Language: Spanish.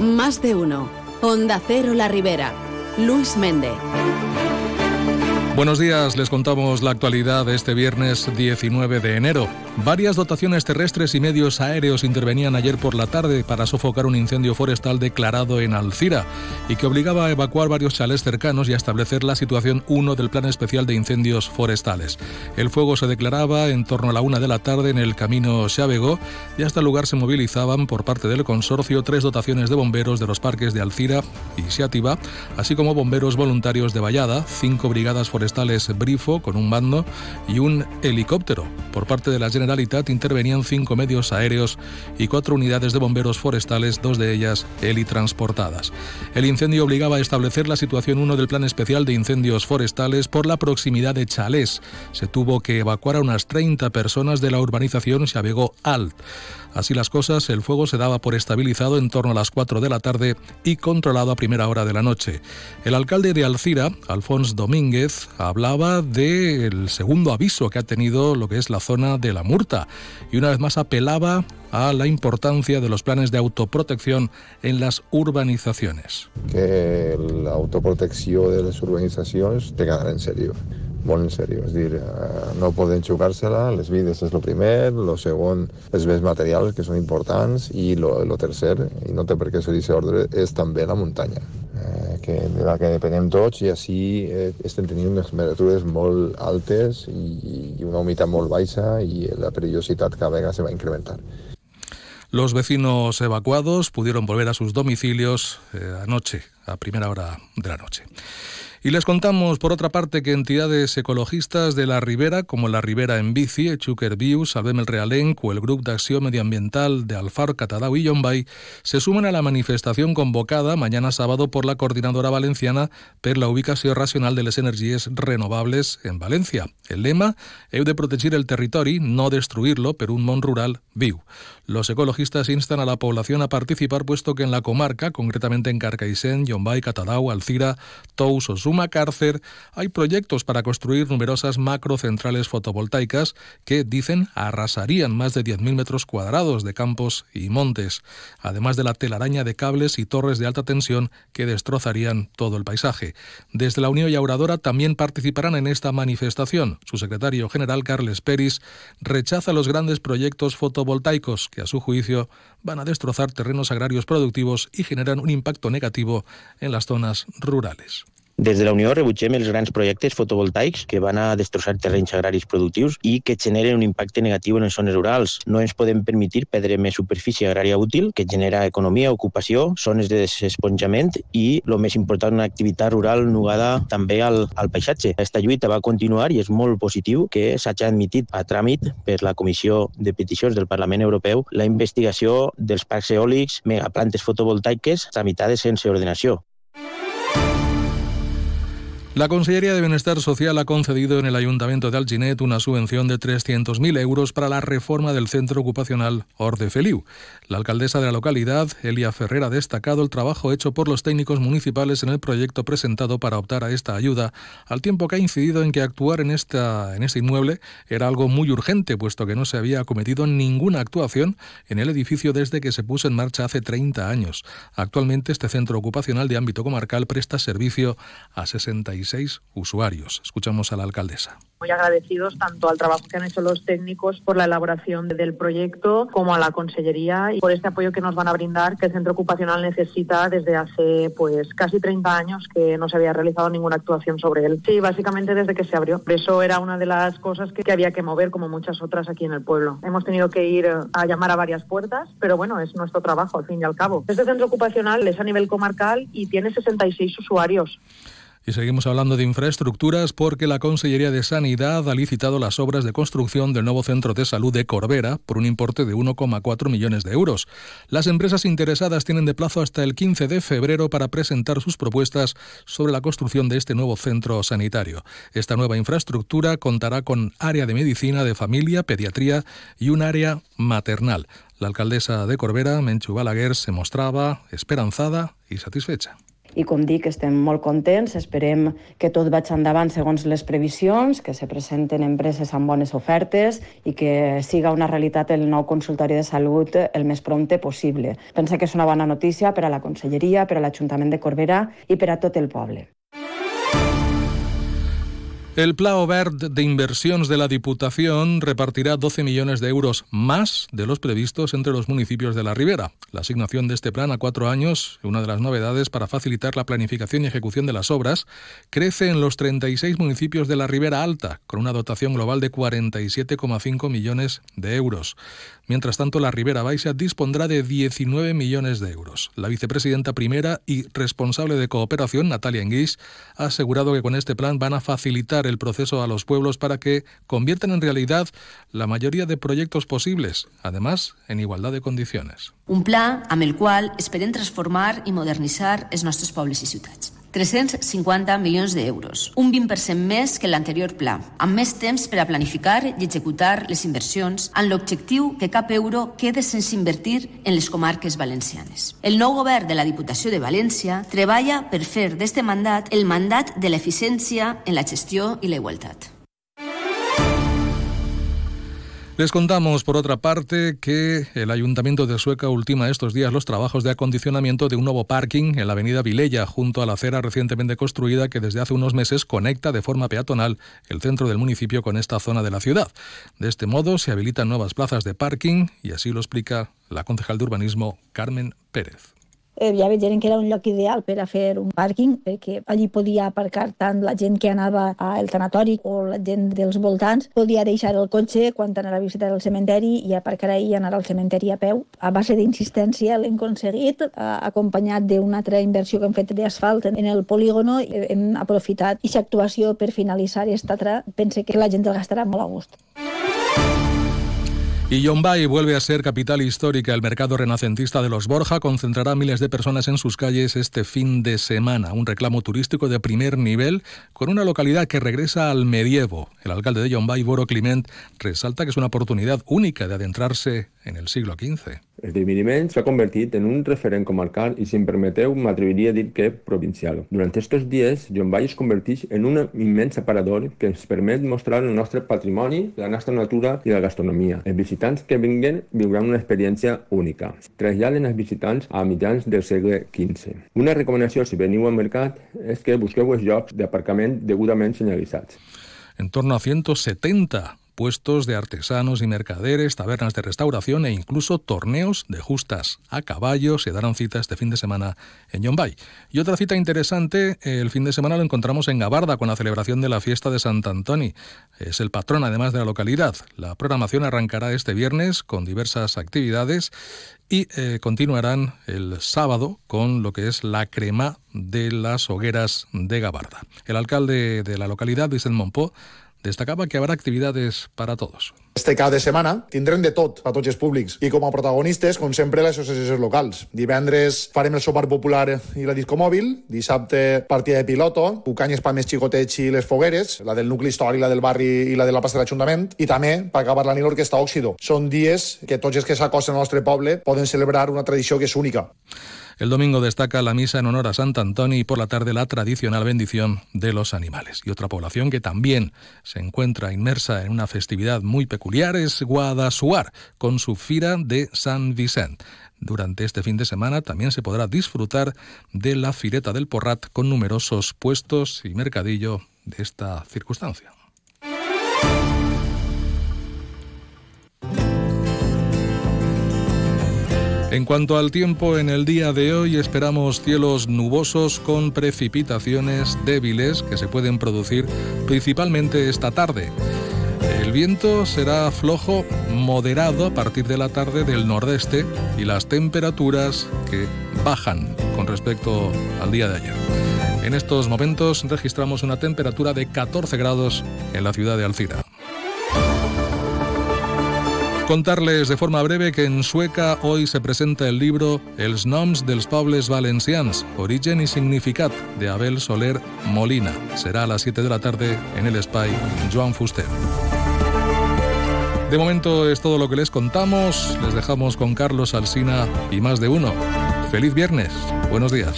Más de uno. Onda Cero La Ribera. Luis Méndez. Buenos días, les contamos la actualidad de este viernes 19 de enero. Varias dotaciones terrestres y medios aéreos intervenían ayer por la tarde para sofocar un incendio forestal declarado en Alcira y que obligaba a evacuar varios chalés cercanos y a establecer la situación 1 del Plan Especial de Incendios Forestales. El fuego se declaraba en torno a la una de la tarde en el camino Xavegó y hasta el lugar se movilizaban por parte del consorcio tres dotaciones de bomberos de los parques de Alcira y Xiativa, así como bomberos voluntarios de Vallada, cinco brigadas forestales Brifo con un mando y un helicóptero. Por parte de la Generalitat intervenían cinco medios aéreos y cuatro unidades de bomberos forestales, dos de ellas helitransportadas. El incendio obligaba a establecer la situación 1 del Plan Especial de Incendios Forestales por la proximidad de Chalés. Se tuvo que evacuar a unas 30 personas de la urbanización Xavegó Alt. Así las cosas, el fuego se daba por estabilizado en torno a las 4 de la tarde y controlado a primera hora de la noche. El alcalde de Alcira, Alfonso Domínguez, hablaba del segundo aviso que ha tenido lo que es la zona de la Y una vez más apelaba a la importancia de los planes de autoprotección en las urbanizaciones. Que la autoprotección de las urbanizaciones te quedará en serio. molt en dir, eh, no poden jugar-se-la, les vides és el primer, el segon, els béns materials que són importants i el tercer, i no té per què ser aquest ordre, és també la muntanya, de la que depenem tots i així eh, estem tenint unes temperatures molt altes i, i una humitat molt baixa i la perillositat cada vegada se va incrementar. Los vecinos evacuados pudieron volver a sus domicilios eh, anoche, a primera hora de la noche. Y les contamos, por otra parte, que entidades ecologistas de la Ribera, como la Ribera en Bici, Echuker Viu, Salvem el Realenc o el Grupo de Acción Medioambiental de Alfar, Catadau y Yombay, se suman a la manifestación convocada mañana sábado por la Coordinadora Valenciana per la ubicación racional de las energías renovables en Valencia. El lema es de proteger el territorio, no destruirlo, pero un mon rural viu. Los ecologistas instan a la población a participar puesto que en la comarca, concretamente en Carcaixent, Yombay, Catadau, Alcira, Tous o Suma Cárcer, hay proyectos para construir numerosas macrocentrales fotovoltaicas que, dicen, arrasarían más de 10.000 metros cuadrados de campos y montes, además de la telaraña de cables y torres de alta tensión que destrozarían todo el paisaje. Desde la Unión Yauradora también participarán en esta manifestación. Su secretario general, Carles Peris, rechaza los grandes proyectos fotovoltaicos a su juicio van a destrozar terrenos agrarios productivos y generan un impacto negativo en las zonas rurales. Des de la Unió rebutgem els grans projectes fotovoltaics que van a destrossar terrenys agraris productius i que generen un impacte negatiu en les zones rurals. No ens podem permetre perdre més superfície agrària útil que genera economia, ocupació, zones de desesponjament i, el més important, una activitat rural nugada també al, al paisatge. Aquesta lluita va continuar i és molt positiu que s'hagi admitit a tràmit per la Comissió de Peticions del Parlament Europeu la investigació dels parcs eòlics, megaplantes fotovoltaiques tramitades sense ordenació. La Consellería de Bienestar Social ha concedido en el Ayuntamiento de Alginet una subvención de 300.000 euros para la reforma del centro ocupacional Orde Feliu. La alcaldesa de la localidad, Elia Ferrer, ha destacado el trabajo hecho por los técnicos municipales en el proyecto presentado para optar a esta ayuda, al tiempo que ha incidido en que actuar en, esta, en este inmueble era algo muy urgente, puesto que no se había cometido ninguna actuación en el edificio desde que se puso en marcha hace 30 años. Actualmente este centro ocupacional de ámbito comarcal presta servicio a 66 usuarios. Escuchamos a la alcaldesa. Muy agradecidos tanto al trabajo que han hecho los técnicos por la elaboración del proyecto como a la Consellería y por este apoyo que nos van a brindar que el centro ocupacional necesita desde hace pues casi 30 años que no se había realizado ninguna actuación sobre él. Sí, básicamente desde que se abrió. Eso era una de las cosas que, que había que mover como muchas otras aquí en el pueblo. Hemos tenido que ir a llamar a varias puertas, pero bueno, es nuestro trabajo al fin y al cabo. Este centro ocupacional es a nivel comarcal y tiene 66 usuarios. Y seguimos hablando de infraestructuras porque la Consellería de Sanidad ha licitado las obras de construcción del nuevo centro de salud de Corbera por un importe de 1,4 millones de euros. Las empresas interesadas tienen de plazo hasta el 15 de febrero para presentar sus propuestas sobre la construcción de este nuevo centro sanitario. Esta nueva infraestructura contará con área de medicina de familia, pediatría y un área maternal. La alcaldesa de Corbera, Menchu Balaguer, se mostraba esperanzada y satisfecha. I com dic, estem molt contents, esperem que tot vagi endavant segons les previsions, que se presenten empreses amb bones ofertes i que siga una realitat el nou consultori de salut el més prompte possible. Pensa que és una bona notícia per a la Conselleria, per a l'Ajuntament de Corbera i per a tot el poble. El Pla Verde de Inversiones de la Diputación repartirá 12 millones de euros más de los previstos entre los municipios de la Ribera. La asignación de este plan a cuatro años, una de las novedades para facilitar la planificación y ejecución de las obras, crece en los 36 municipios de la Ribera Alta, con una dotación global de 47,5 millones de euros. Mientras tanto, la Ribera Baixa dispondrá de 19 millones de euros. La vicepresidenta primera y responsable de cooperación, Natalia Enguís, ha asegurado que con este plan van a facilitar el proceso a los pueblos para que conviertan en realidad la mayoría de proyectos posibles, además en igualdad de condiciones. Un plan amb el qual esperem transformar i modernitzar els nostres pobles i ciutats. 350 milions d'euros, un 20% més que l'anterior pla, amb més temps per a planificar i executar les inversions, amb l'objectiu que cap euro quede sense invertir en les comarques valencianes. El nou govern de la Diputació de València treballa per fer d'este mandat el mandat de l'eficiència en la gestió i la igualtat. Les contamos, por otra parte, que el Ayuntamiento de Sueca ultima estos días los trabajos de acondicionamiento de un nuevo parking en la avenida Vilella, junto a la acera recientemente construida que desde hace unos meses conecta de forma peatonal el centro del municipio con esta zona de la ciudad. De este modo se habilitan nuevas plazas de parking y así lo explica la concejal de urbanismo Carmen Pérez. Eh, ja veiem que era un lloc ideal per a fer un pàrquing, perquè allí podia aparcar tant la gent que anava al tanatori o la gent dels voltants, podia deixar el cotxe quan anava a visitar el cementeri i aparcar ahir i anar al cementeri a peu. A base d'insistència l'hem aconseguit, eh, acompanyat d'una altra inversió que hem fet d'asfalt en el polígono, hem aprofitat aquesta actuació per finalitzar aquesta altra. Pense que la gent el gastarà molt a gust. Y Yombay vuelve a ser capital histórica. El mercado renacentista de los Borja concentrará miles de personas en sus calles este fin de semana. Un reclamo turístico de primer nivel con una localidad que regresa al medievo. El alcalde de Yombay, Boro Climent, resalta que es una oportunidad única de adentrarse en el siglo XV. Esdeveniment s'ha convertit en un referent comarcal i, si em permeteu, m'atreviria a dir que provincial. Durant aquests dies, Llombai es converteix en un immens aparador que ens permet mostrar el nostre patrimoni, la nostra natura i la gastronomia. Els visitants que vinguen viuran una experiència única. Traslladen els visitants a mitjans del segle XV. Una recomanació, si veniu al mercat, és que busqueu els llocs d'aparcament degudament senyalitzats. En torno a 170 puestos de artesanos y mercaderes, tabernas de restauración e incluso torneos de justas a caballo se darán cita este fin de semana en Yombay. Y otra cita interesante, el fin de semana lo encontramos en Gabarda con la celebración de la fiesta de Sant Antoni. Es el patrón además de la localidad. La programación arrancará este viernes con diversas actividades y eh, continuarán el sábado con lo que es la crema de las hogueras de Gabarda. El alcalde de la localidad, Vicent Monpó, destacava que habrà activitats per a tots. Este cap de setmana tindrem de tot a tots els públics i com a protagonistes, com sempre, les associacions locals. Divendres farem el sopar popular i la disco mòbil, dissabte partida de piloto, cucanyes per més xicotets i les fogueres, la del nucli històric, la del barri i la de la plaça de l'Ajuntament, i també, per acabar la nit, l'Orquestra Òxido. Són dies que tots els que s'acosten al nostre poble poden celebrar una tradició que és única. El domingo destaca la misa en honor a Sant Antoni y por la tarde la tradicional bendición de los animales. Y otra población que también se encuentra inmersa en una festividad muy peculiar es Guadasuar, con su fira de San Vicent. Durante este fin de semana también se podrá disfrutar de la Fireta del Porrat con numerosos puestos y mercadillo de esta circunstancia. En cuanto al tiempo, en el día de hoy esperamos cielos nubosos con precipitaciones débiles que se pueden producir principalmente esta tarde. El viento será flojo moderado a partir de la tarde del nordeste y las temperaturas que bajan con respecto al día de ayer. En estos momentos registramos una temperatura de 14 grados en la ciudad de Alcira. Contarles de forma breve que en Sueca hoy se presenta el libro Els noms dels pobles valencians, origen y significat, de Abel Soler Molina. Será a las 7 de la tarde en el Spy Joan Fuster. De momento es todo lo que les contamos. Les dejamos con Carlos Alsina y más de uno. Feliz viernes. Buenos días.